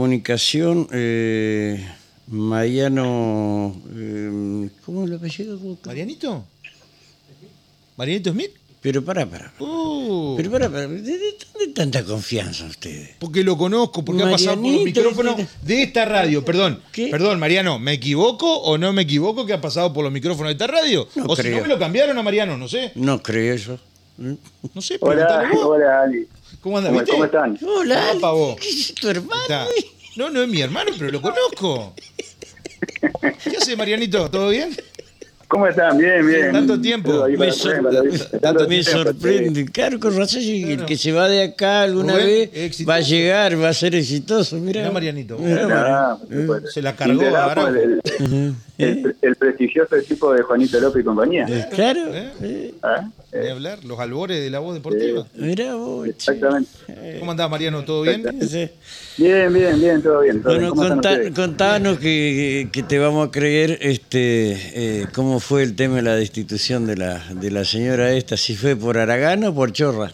Comunicación, eh, Mariano, eh, ¿cómo es el apellido? ¿Marianito? ¿Marianito Smith? Pero pará, pará. Uh, Pero pará, pará. ¿De, de dónde tanta confianza ustedes? porque lo conozco, porque ha pasado por los micrófonos de esta radio. Perdón, ¿Qué? perdón, Mariano, ¿me equivoco o no me equivoco que ha pasado por los micrófonos de esta radio? No o si creo. no me lo cambiaron a Mariano, no sé. No creo eso. No sé, Hola, vos. hola Ali. ¿Cómo andas, ¿Cómo, están? Hola, Ah, pavo. ¿qué es tu hermano? Está. No, no es mi hermano, pero lo conozco. ¿Qué hace, Marianito? ¿Todo bien? ¿Cómo están? Bien, bien. Tanto tiempo. Me, sor- tanto me tiempo, sorprende. Claro, con razón, el que se va de acá alguna Rubén, vez exitoso. va a llegar, va a ser exitoso. Mirá, Mirá, Marianito. Mirá, Mariano. supuesto. Se la cargó Araujo. el, el, el- el prestigioso equipo de Juanito López y compañía. Eh, Claro, ¿Eh? eh, ¿Ah? Ni Eh, hablar, los albores de la voz deportiva. mirá vos. che. exactamente. ¿Cómo andás, Mariano? ¿Todo bien? Sí. Bien, bien, bien, todo bien. todo. Bueno, contanos que, que te vamos a creer este eh, cómo fue el tema de la destitución de la, de la señora esta, si fue por Aragán o por Chorra.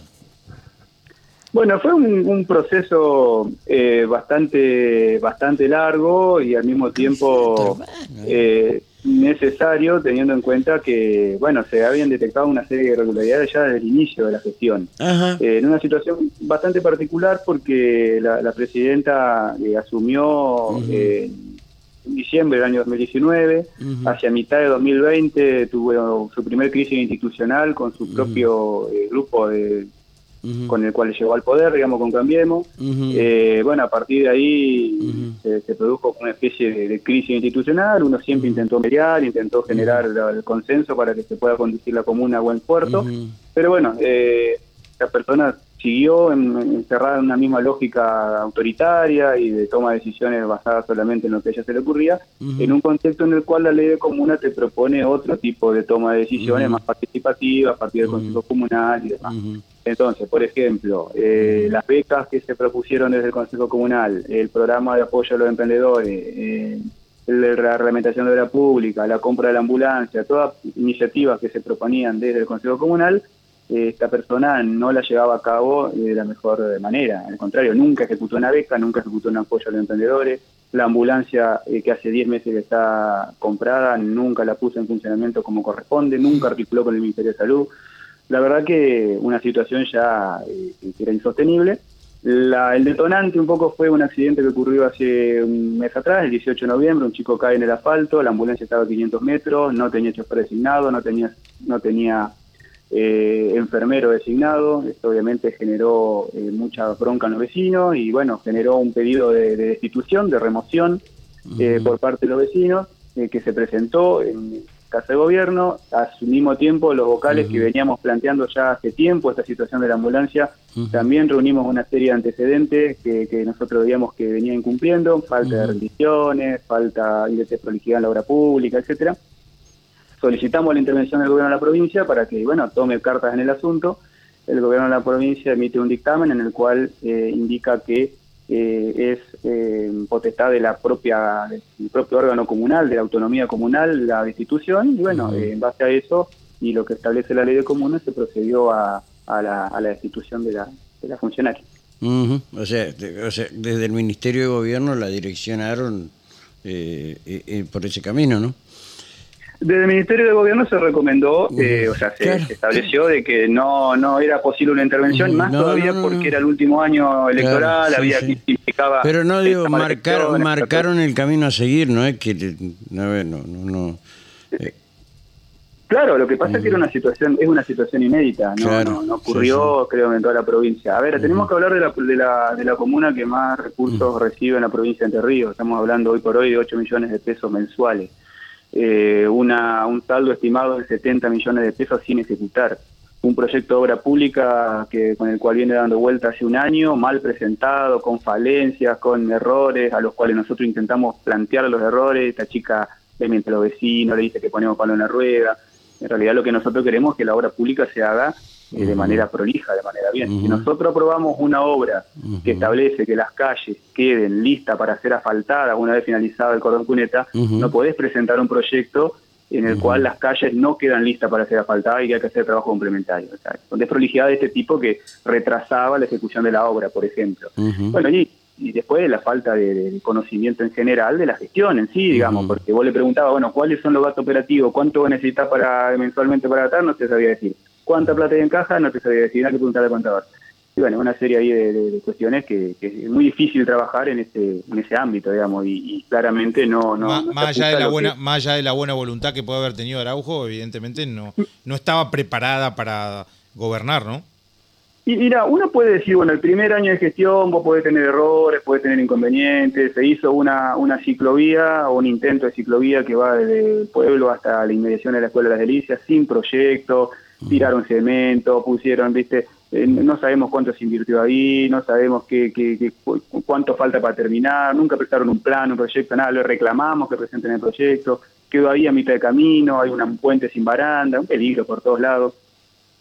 Bueno, fue un, un proceso eh, bastante bastante largo y al mismo tiempo eh, necesario, teniendo en cuenta que, bueno, se habían detectado una serie de irregularidades ya desde el inicio de la gestión. Eh, en una situación bastante particular porque la, la presidenta eh, asumió eh, en diciembre del año 2019, Ujú. hacia mitad de 2020 tuvo su primer crisis institucional con su propio eh, grupo de, Con el cual llegó al poder, digamos, con Cambiemos. Eh, bueno, a partir de ahí se, se produjo una especie de, de crisis institucional, uno siempre intentó mediar, intentó generar el consenso para que se pueda conducir la comuna a buen puerto, pero bueno, eh, la persona siguió en- encerrada en una misma lógica autoritaria y de toma de decisiones basadas solamente en lo que a ella se le ocurría, en un contexto en el cual la ley de comuna te propone otro tipo de toma de decisiones más participativa a partir del Ujú. Consejo Comunal y demás. Entonces, por ejemplo, eh, las becas que se propusieron desde el Consejo Comunal, el programa de apoyo a los emprendedores, eh, la reglamentación de obra pública, la compra de la ambulancia, todas iniciativas que se proponían desde el Consejo Comunal, eh, esta persona no la llevaba a cabo de la mejor manera. Al contrario, nunca ejecutó una beca, nunca ejecutó un apoyo a los emprendedores. La ambulancia eh, que hace 10 meses está comprada, nunca la puso en funcionamiento como corresponde, nunca articuló con el Ministerio de Salud. La verdad que una situación ya eh, que era insostenible. La- el detonante un poco fue un accidente que ocurrió hace un mes atrás, el 18 de noviembre, un chico cae en el asfalto, la ambulancia estaba a 500 metros, no tenía chofer designado, no tenía, no tenía eh, enfermero designado, esto obviamente generó eh, mucha bronca en los vecinos y bueno, generó un pedido de, de destitución, de remoción eh, por parte de los vecinos, eh, que se presentó en Casa de Gobierno. A su mismo tiempo, los vocales que veníamos planteando ya hace tiempo esta situación de la ambulancia, también reunimos una serie de antecedentes que, que nosotros veíamos que venían incumpliendo, falta de rendiciones, falta de prolijidad en la obra pública, etcétera. Solicitamos la intervención del gobierno de la provincia para que, bueno, tome cartas en el asunto. El gobierno de la provincia emite un dictamen en el cual eh, indica que eh, es eh, potestad de la propia del propio órgano comunal, de la autonomía comunal, la destitución, y bueno, eh, en base a eso y lo que establece la ley de comunas, se procedió a, a la, a la destitución de la, de la funcionaria. Ujú. o, sea, de- o sea, desde el Ministerio de Gobierno la direccionaron eh, eh, por ese camino, ¿no? Desde el Ministerio de Gobierno se recomendó, eh, o sea, se, Claro. estableció de que no no era posible una intervención, más No, todavía no, no, porque era el último año electoral, Claro, sí, había sí. que implicaba... Pero no digo, esta marcar, elecciones, marcaron el camino a seguir, no es que... No, no, no, no. Eh, Claro, lo que pasa es que era una situación, es una situación inédita, no, Claro, no, no ocurrió, creo, en toda la provincia. A ver, tenemos que hablar de la, de, la, de la comuna que más recursos recibe en la provincia de Entre Ríos. Estamos hablando hoy por hoy de 8 millones de pesos mensuales. Eh, una, un saldo estimado de 70 millones de pesos sin ejecutar. Un proyecto de obra pública que con el cual viene dando vuelta hace un año, mal presentado, con falencias, con errores, a los cuales nosotros intentamos plantear los errores. Esta chica le miente a los vecinos, le dice que ponemos palo en la rueda. En realidad lo que nosotros queremos es que la obra pública se haga eh, de manera prolija, de manera bien. Si nosotros aprobamos una obra que establece que las calles queden listas para ser asfaltadas una vez finalizado el cordón cuneta, no podés presentar un proyecto en el cual las calles no quedan listas para ser asfaltadas y que hay que hacer trabajo complementario. O sea, son desprolijidades de este tipo que retrasaba la ejecución de la obra, por ejemplo. Bueno, y y después la falta de, de conocimiento en general de la gestión en sí, digamos, porque vos le preguntabas, bueno, ¿cuáles son los gastos operativos? ¿Cuánto necesitas para mensualmente para atar? No te sabía decir. ¿Cuánta plata hay en caja? No te sabía decir, nada que preguntar al contador. Y bueno, una serie ahí de, de- de cuestiones que, que es muy difícil trabajar en ese, en ese ámbito, digamos, y, y claramente no... no Ma- no más, allá de la buena, que- más allá de la buena voluntad que puede haber tenido Araujo, evidentemente no, no estaba preparada para gobernar, ¿no? Y mira, uno puede decir, bueno, el primer año de gestión vos podés tener errores, podés tener inconvenientes, se hizo una, una ciclovía o un intento de ciclovía que va desde el pueblo hasta la inmediación de la Escuela de las Delicias, sin proyecto, tiraron cemento, pusieron, viste, eh, no sabemos cuánto se invirtió ahí, no sabemos qué, qué- qué- cu- cuánto falta para terminar, nunca prestaron un plan, un proyecto, nada, le reclamamos que presenten el proyecto, quedó ahí a mitad de camino, hay un puente sin baranda, un peligro por todos lados.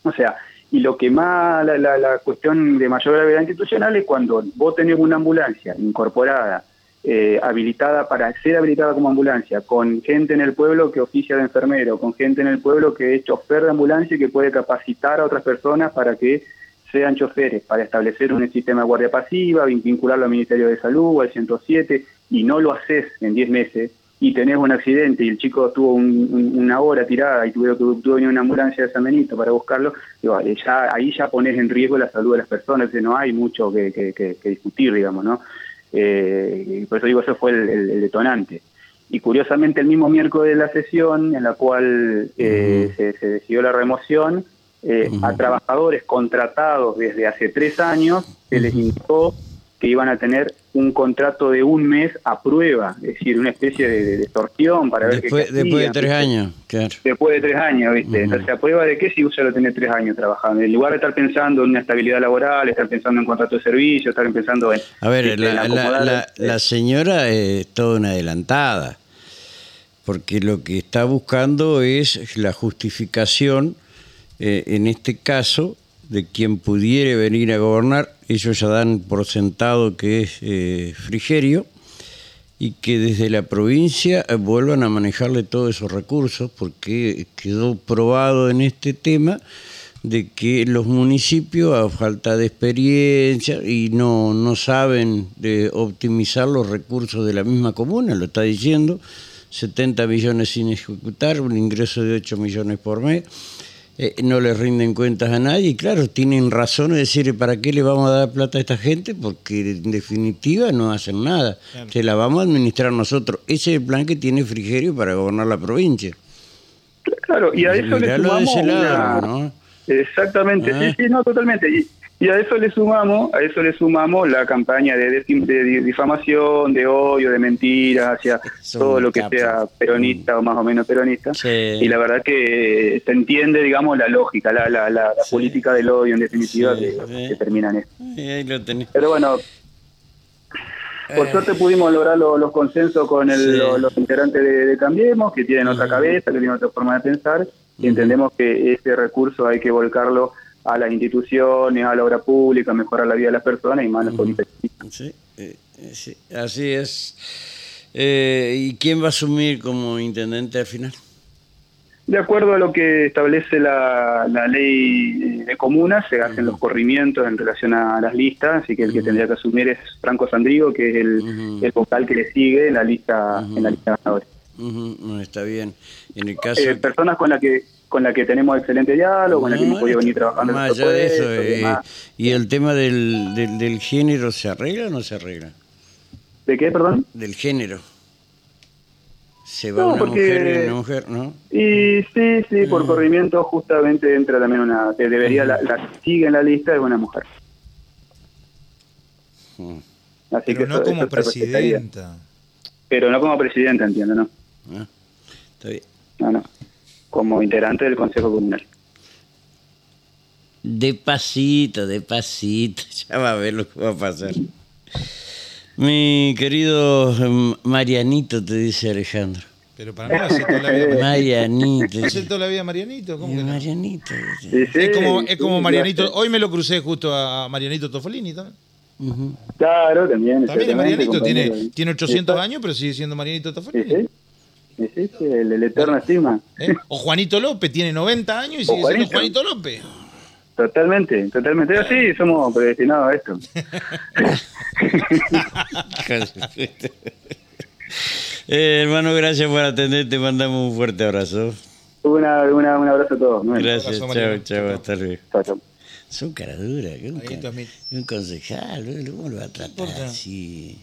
O sea, y lo que más, la, la, la cuestión de mayor gravedad institucional es cuando vos tenés una ambulancia incorporada, eh, habilitada para ser habilitada como ambulancia, con gente en el pueblo que oficia de enfermero, con gente en el pueblo que es chofer de ambulancia y que puede capacitar a otras personas para que sean choferes, para establecer un sistema de guardia pasiva, vin- vincularlo al Ministerio de Salud, al 107, y no lo haces en 10 meses, y tenés un accidente y el chico estuvo un- un- una hora tirada y tuvieron que tuvo venir una ambulancia de San Benito para buscarlo, digo, eh, ya, ahí ya pones en riesgo la salud de las personas, que no hay mucho que, que- que- que discutir, digamos, ¿no? Eh, y por eso digo, eso fue el, el- el detonante. Y curiosamente el mismo miércoles de la sesión en la cual eh, se, se decidió la remoción, eh, a trabajadores contratados desde hace tres años se les indicó que iban a tener un contrato de un mes a prueba, es decir, una especie de, de, extorsión para ver qué después de tres años, claro. Después de tres años, ¿viste? Entonces, ¿a prueba de qué si ya lo tenés tres años trabajando? En lugar de estar pensando en una estabilidad laboral, estar pensando en contrato de servicio, estar pensando en... A ver, la, la señora es toda una adelantada, porque lo que está buscando es la justificación, eh, en este caso, de quien pudiere venir a gobernar. Ellos ya dan por sentado que es eh, Frigerio y que desde la provincia eh, vuelvan a manejarle todos esos recursos, porque quedó probado en este tema de que los municipios, a falta de experiencia, y no, no saben de optimizar los recursos de la misma comuna, lo está diciendo, 70 millones sin ejecutar, un ingreso de 8 millones por mes, eh, no le rinden cuentas a nadie, y claro, tienen razón de decir, ¿para qué le vamos a dar plata a esta gente? Porque en definitiva no hacen nada, Claro. se la vamos a administrar nosotros. Ese es el plan que tiene Frigerio para gobernar la provincia. Claro, y a eso le de sumamos ese lado, una- ¿no? Exactamente, Ah. sí, sí, no, totalmente. Y, y a eso le sumamos, a eso le sumamos la campaña de, difamación, de odio, de mentiras hacia Son todo lo que capos. sea peronista o más o menos peronista. Sí. Y la verdad que se entiende, digamos, la lógica, la, la, la, la política del odio en definitiva Sí, que, termina en esto. Pero bueno, por Eh. suerte pudimos lograr lo- los consensos con el- los integrantes de, de Cambiemos, que tienen otra cabeza, que tienen otra forma de pensar, y entendemos que ese recurso hay que volcarlo a las instituciones, a la obra pública, mejorar la vida de las personas y más las políticas. Sí, eh, eh, sí, así es. Eh, ¿Y quién va a asumir como intendente al final? De acuerdo a lo que establece la, la ley de comunas, se hacen los corrimientos en relación a las listas, así que el que tendría que asumir es Franco Sandrigo, que es el, vocal que le sigue en la lista, en la lista de ganadores. Ujú, no, está bien. En el caso... Eh, personas con la que con la que tenemos excelente diálogo, con la que hemos podido venir trabajando más allá de eso, eh. ¿y el tema del, del, del género se arregla o no se arregla? ¿De qué, perdón? Del género. Se va No, una porque- mujer y una mujer, ¿no? Y sí, sí, por corrimiento justamente entra también una, que debería, la, sigue en la lista es una mujer. Mm. Así Pero que no eso- como eso presidenta. Pero no como presidenta, entiendo, ¿no? Ah, Está bien. No, no. Como integrante del Consejo Comunal. Despacito, despacito, ya va a ver lo que va a pasar. Mi querido mm, Marianito, te dice Alejandro. Pero para mí hace toda la vida. Marianito. ¿Hace toda la vida Marianito? ¿Cómo que no? Marianito. Sí, sí, Es como, es como sí, Marianito. Hoy me lo crucé justo a Marianito Tofolini también. Claro, también. También es Marianito, tiene, tiene 800 Está- años, pero sigue siendo Marianito Sí, Tofolini. sí. Sí, sí, el, el eterno estigma. ¿Eh? O Juanito López tiene 90 años y sigue siendo Juanito. Juanito López. Totalmente, totalmente. Sí, somos predestinados a esto. Eh, hermano, gracias por atender. Te mandamos un fuerte abrazo. Una, una, un abrazo a todos. Gracias, chao, chao, hasta luego. Chao, chao. Son cara dura, que un, con- un concejal, ¿cómo lo va a tratar así?